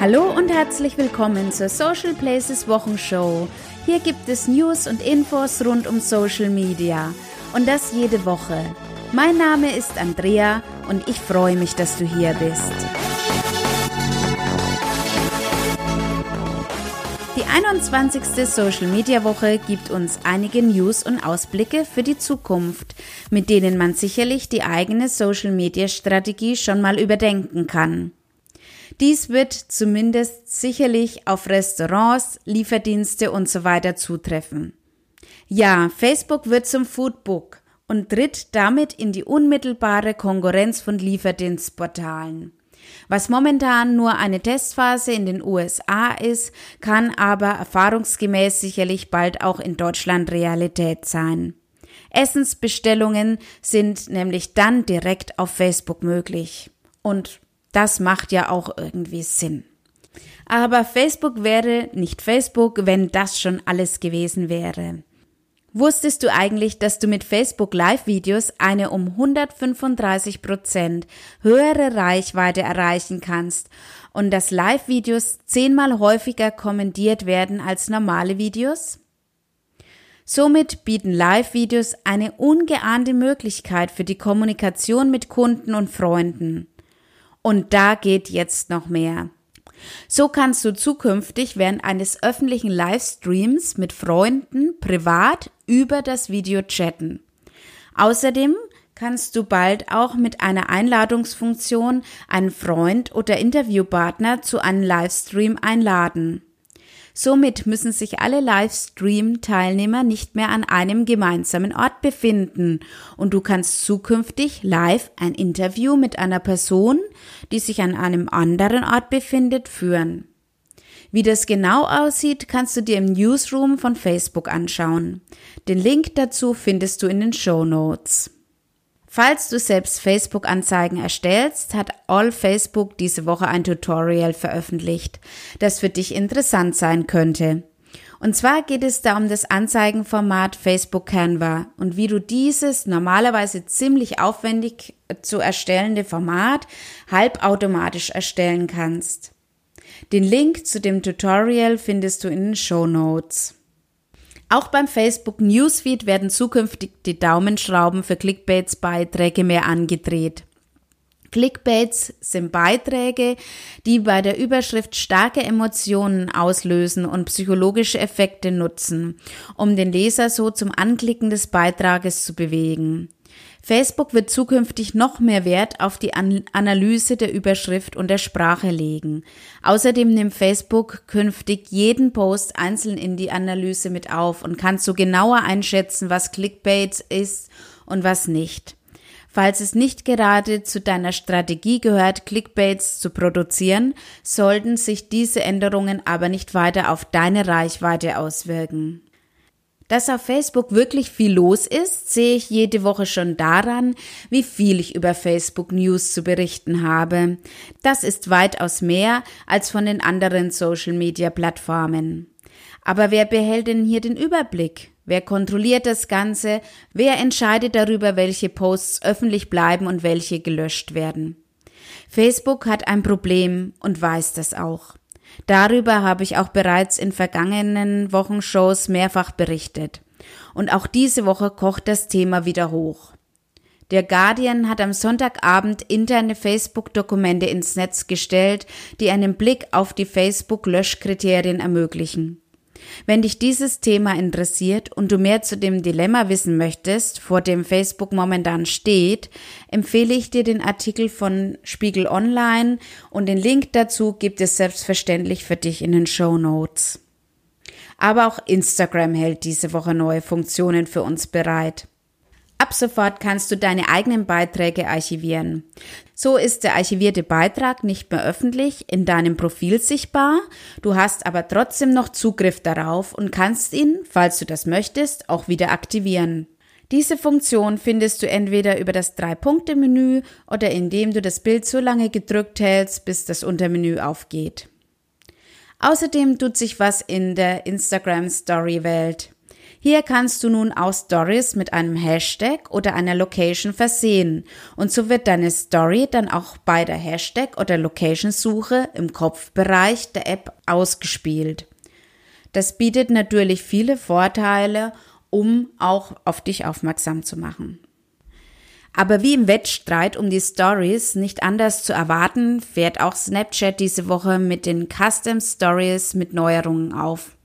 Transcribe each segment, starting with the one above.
Hallo und herzlich willkommen zur Social Places Wochenshow. Hier gibt es News und Infos rund um Social Media und das jede Woche. Mein Name ist Andrea und ich freue mich, dass du hier bist. Die 21. Social Media Woche gibt uns einige News und Ausblicke für die Zukunft, mit denen man sicherlich die eigene Social Media Strategie schon mal überdenken kann. Dies wird zumindest sicherlich auf Restaurants, Lieferdienste und so weiter zutreffen. Ja, Facebook wird zum Foodbook und tritt damit in die unmittelbare Konkurrenz von Lieferdienstportalen. Was momentan nur eine Testphase in den USA ist, kann aber erfahrungsgemäß sicherlich bald auch in Deutschland Realität sein. Essensbestellungen sind nämlich dann direkt auf Facebook möglich. Und das macht ja auch irgendwie Sinn. Aber Facebook wäre nicht Facebook, wenn das schon alles gewesen wäre. Wusstest du eigentlich, dass du mit Facebook Live-Videos eine um 135 Prozent höhere Reichweite erreichen kannst und dass Live-Videos zehnmal häufiger kommentiert werden als normale Videos? Somit bieten Live-Videos eine ungeahnte Möglichkeit für die Kommunikation mit Kunden und Freunden. Und da geht jetzt noch mehr. So kannst du zukünftig während eines öffentlichen Livestreams mit Freunden privat über das Video chatten. Außerdem kannst du bald auch mit einer Einladungsfunktion einen Freund oder Interviewpartner zu einem Livestream einladen. Somit müssen sich alle Livestream-Teilnehmer nicht mehr an einem gemeinsamen Ort befinden und du kannst zukünftig live ein Interview mit einer Person, die sich an einem anderen Ort befindet, führen. Wie das genau aussieht, kannst du dir im Newsroom von Facebook anschauen. Den Link dazu findest du in den Show Notes. Falls du selbst Facebook-Anzeigen erstellst, hat All Facebook diese Woche ein Tutorial veröffentlicht, das für dich interessant sein könnte. Und zwar geht es da um das Anzeigenformat Facebook Canva und wie du dieses normalerweise ziemlich aufwendig zu erstellende Format halbautomatisch erstellen kannst. Den Link zu dem Tutorial findest du in den Show Notes. Auch beim Facebook Newsfeed werden zukünftig die Daumenschrauben für Clickbaits-Beiträge mehr angedreht. Clickbaits sind Beiträge, die bei der Überschrift starke Emotionen auslösen und psychologische Effekte nutzen, um den Leser so zum Anklicken des Beitrages zu bewegen. Facebook wird zukünftig noch mehr Wert auf die An Analyse der Überschrift und der Sprache legen. Außerdem nimmt Facebook künftig jeden Post einzeln in die Analyse mit auf und kann so genauer einschätzen, was Clickbait ist und was nicht. Falls es nicht gerade zu deiner Strategie gehört, Clickbaits zu produzieren, sollten sich diese Änderungen aber nicht weiter auf deine Reichweite auswirken. Dass auf Facebook wirklich viel los ist, sehe ich jede Woche schon daran, wie viel ich über Facebook News zu berichten habe. Das ist weitaus mehr als von den anderen Social Media Plattformen. Aber wer behält denn hier den Überblick? Wer kontrolliert das Ganze? Wer entscheidet darüber, welche Posts öffentlich bleiben und welche gelöscht werden? Facebook hat ein Problem und weiß das auch. Darüber habe ich auch bereits in vergangenen Wochenshows mehrfach berichtet. Und auch diese Woche kocht das Thema wieder hoch. Der Guardian hat am Sonntagabend interne Facebook-Dokumente ins Netz gestellt, die einen Blick auf die Facebook-Löschkriterien ermöglichen. Wenn dich dieses Thema interessiert und du mehr zu dem Dilemma wissen möchtest, vor dem Facebook momentan steht, empfehle ich dir den Artikel von Spiegel Online und den Link dazu gibt es selbstverständlich für dich in den Show Notes. Aber auch Instagram hält diese Woche neue Funktionen für uns bereit. Ab sofort kannst du deine eigenen Beiträge archivieren. So ist der archivierte Beitrag nicht mehr öffentlich in deinem Profil sichtbar, du hast aber trotzdem noch Zugriff darauf und kannst ihn, falls du das möchtest, auch wieder aktivieren. Diese Funktion findest du entweder über das Drei-Punkte-Menü oder indem du das Bild so lange gedrückt hältst, bis das Untermenü aufgeht. Außerdem tut sich was in der Instagram Story Welt. Hier kannst du nun auch Stories mit einem Hashtag oder einer Location versehen und so wird deine Story dann auch bei der Hashtag oder Location-Suche im Kopfbereich der App ausgespielt. Das bietet natürlich viele Vorteile, um auch auf dich aufmerksam zu machen. Aber wie im Wettstreit um die Stories nicht anders zu erwarten, fährt auch Snapchat diese Woche mit den Custom Stories mit Neuerungen auf.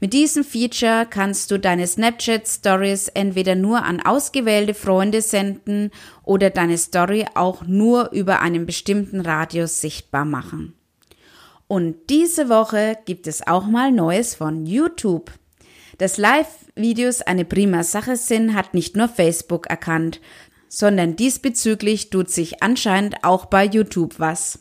Mit diesem Feature kannst du deine Snapchat Stories entweder nur an ausgewählte Freunde senden oder deine Story auch nur über einen bestimmten Radius sichtbar machen. Und diese Woche gibt es auch mal Neues von YouTube. Dass Live-Videos eine prima Sache sind, hat nicht nur Facebook erkannt, sondern diesbezüglich tut sich anscheinend auch bei YouTube was.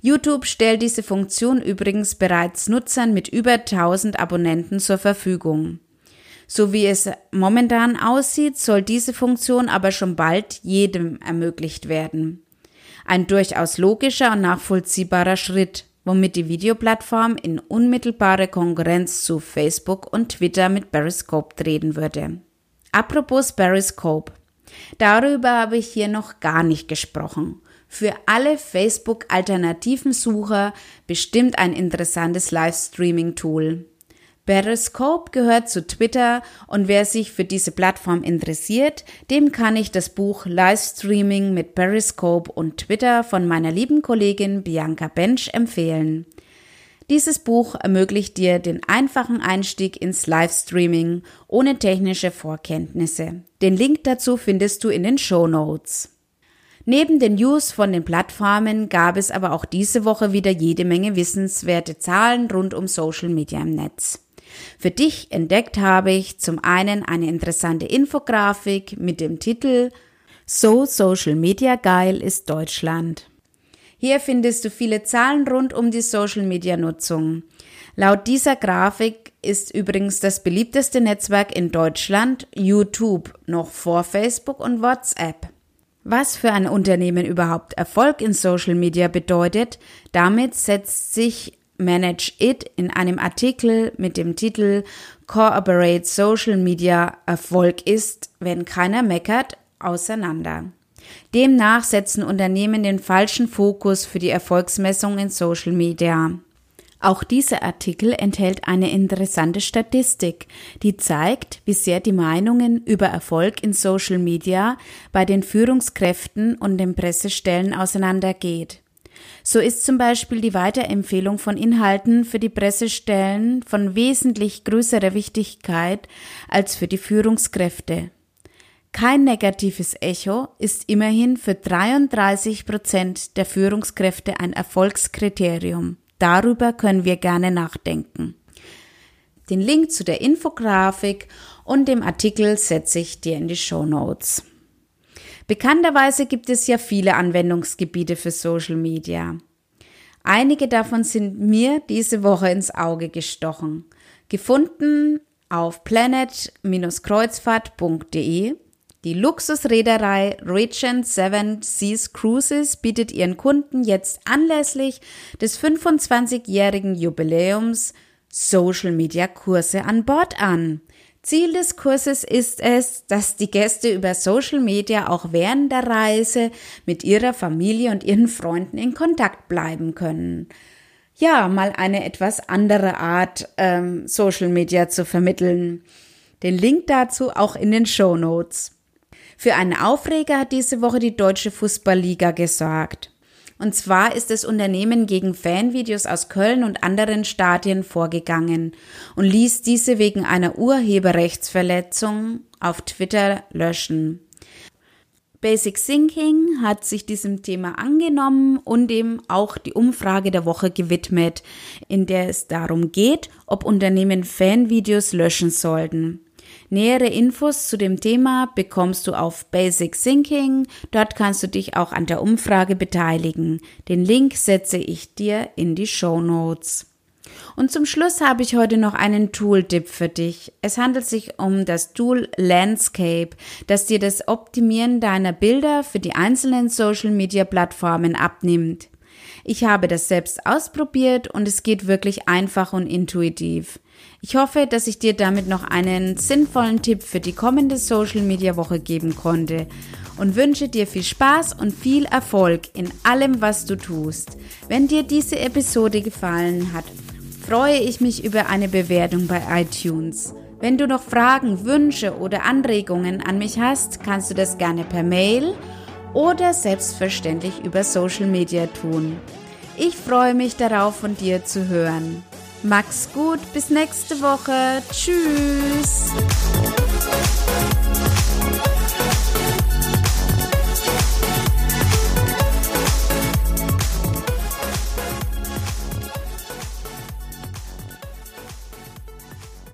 YouTube stellt diese Funktion übrigens bereits Nutzern mit über 1000 Abonnenten zur Verfügung. So wie es momentan aussieht, soll diese Funktion aber schon bald jedem ermöglicht werden. Ein durchaus logischer und nachvollziehbarer Schritt, womit die Videoplattform in unmittelbare Konkurrenz zu Facebook und Twitter mit Periscope treten würde. Apropos Periscope. Darüber habe ich hier noch gar nicht gesprochen. Für alle Facebook-alternativen Sucher bestimmt ein interessantes Livestreaming-Tool. Periscope gehört zu Twitter und wer sich für diese Plattform interessiert, dem kann ich das Buch Livestreaming mit Periscope und Twitter von meiner lieben Kollegin Bianca Bench empfehlen. Dieses Buch ermöglicht dir den einfachen Einstieg ins Livestreaming ohne technische Vorkenntnisse. Den Link dazu findest du in den Show Notes. Neben den News von den Plattformen gab es aber auch diese Woche wieder jede Menge wissenswerte Zahlen rund um Social Media im Netz. Für dich entdeckt habe ich zum einen eine interessante Infografik mit dem Titel So Social Media geil ist Deutschland. Hier findest du viele Zahlen rund um die Social-Media-Nutzung. Laut dieser Grafik ist übrigens das beliebteste Netzwerk in Deutschland YouTube noch vor Facebook und WhatsApp. Was für ein Unternehmen überhaupt Erfolg in Social Media bedeutet, damit setzt sich Manage It in einem Artikel mit dem Titel Cooperate Social Media Erfolg ist, wenn keiner meckert, auseinander. Demnach setzen Unternehmen den falschen Fokus für die Erfolgsmessung in Social Media. Auch dieser Artikel enthält eine interessante Statistik, die zeigt, wie sehr die Meinungen über Erfolg in Social Media bei den Führungskräften und den Pressestellen auseinandergeht. So ist zum Beispiel die Weiterempfehlung von Inhalten für die Pressestellen von wesentlich größerer Wichtigkeit als für die Führungskräfte. Kein negatives Echo ist immerhin für 33 Prozent der Führungskräfte ein Erfolgskriterium. Darüber können wir gerne nachdenken. Den Link zu der Infografik und dem Artikel setze ich dir in die Show Notes. Bekannterweise gibt es ja viele Anwendungsgebiete für Social Media. Einige davon sind mir diese Woche ins Auge gestochen. Gefunden auf planet-kreuzfahrt.de die Luxusreederei Regent Seven Seas Cruises bietet ihren Kunden jetzt anlässlich des 25-jährigen Jubiläums Social Media Kurse an Bord an. Ziel des Kurses ist es, dass die Gäste über Social Media auch während der Reise mit ihrer Familie und ihren Freunden in Kontakt bleiben können. Ja, mal eine etwas andere Art, ähm, Social Media zu vermitteln. Den Link dazu auch in den Show Notes. Für einen Aufreger hat diese Woche die Deutsche Fußballliga gesorgt. Und zwar ist das Unternehmen gegen Fanvideos aus Köln und anderen Stadien vorgegangen und ließ diese wegen einer Urheberrechtsverletzung auf Twitter löschen. Basic Thinking hat sich diesem Thema angenommen und dem auch die Umfrage der Woche gewidmet, in der es darum geht, ob Unternehmen Fanvideos löschen sollten. Nähere Infos zu dem Thema bekommst du auf Basic Thinking. Dort kannst du dich auch an der Umfrage beteiligen. Den Link setze ich dir in die Show Notes. Und zum Schluss habe ich heute noch einen Tool-Tipp für dich. Es handelt sich um das Tool Landscape, das dir das Optimieren deiner Bilder für die einzelnen Social-Media-Plattformen abnimmt. Ich habe das selbst ausprobiert und es geht wirklich einfach und intuitiv. Ich hoffe, dass ich dir damit noch einen sinnvollen Tipp für die kommende Social Media Woche geben konnte und wünsche dir viel Spaß und viel Erfolg in allem, was du tust. Wenn dir diese Episode gefallen hat, freue ich mich über eine Bewertung bei iTunes. Wenn du noch Fragen, Wünsche oder Anregungen an mich hast, kannst du das gerne per Mail oder selbstverständlich über Social Media tun. Ich freue mich darauf, von dir zu hören. Max gut, bis nächste Woche. Tschüss.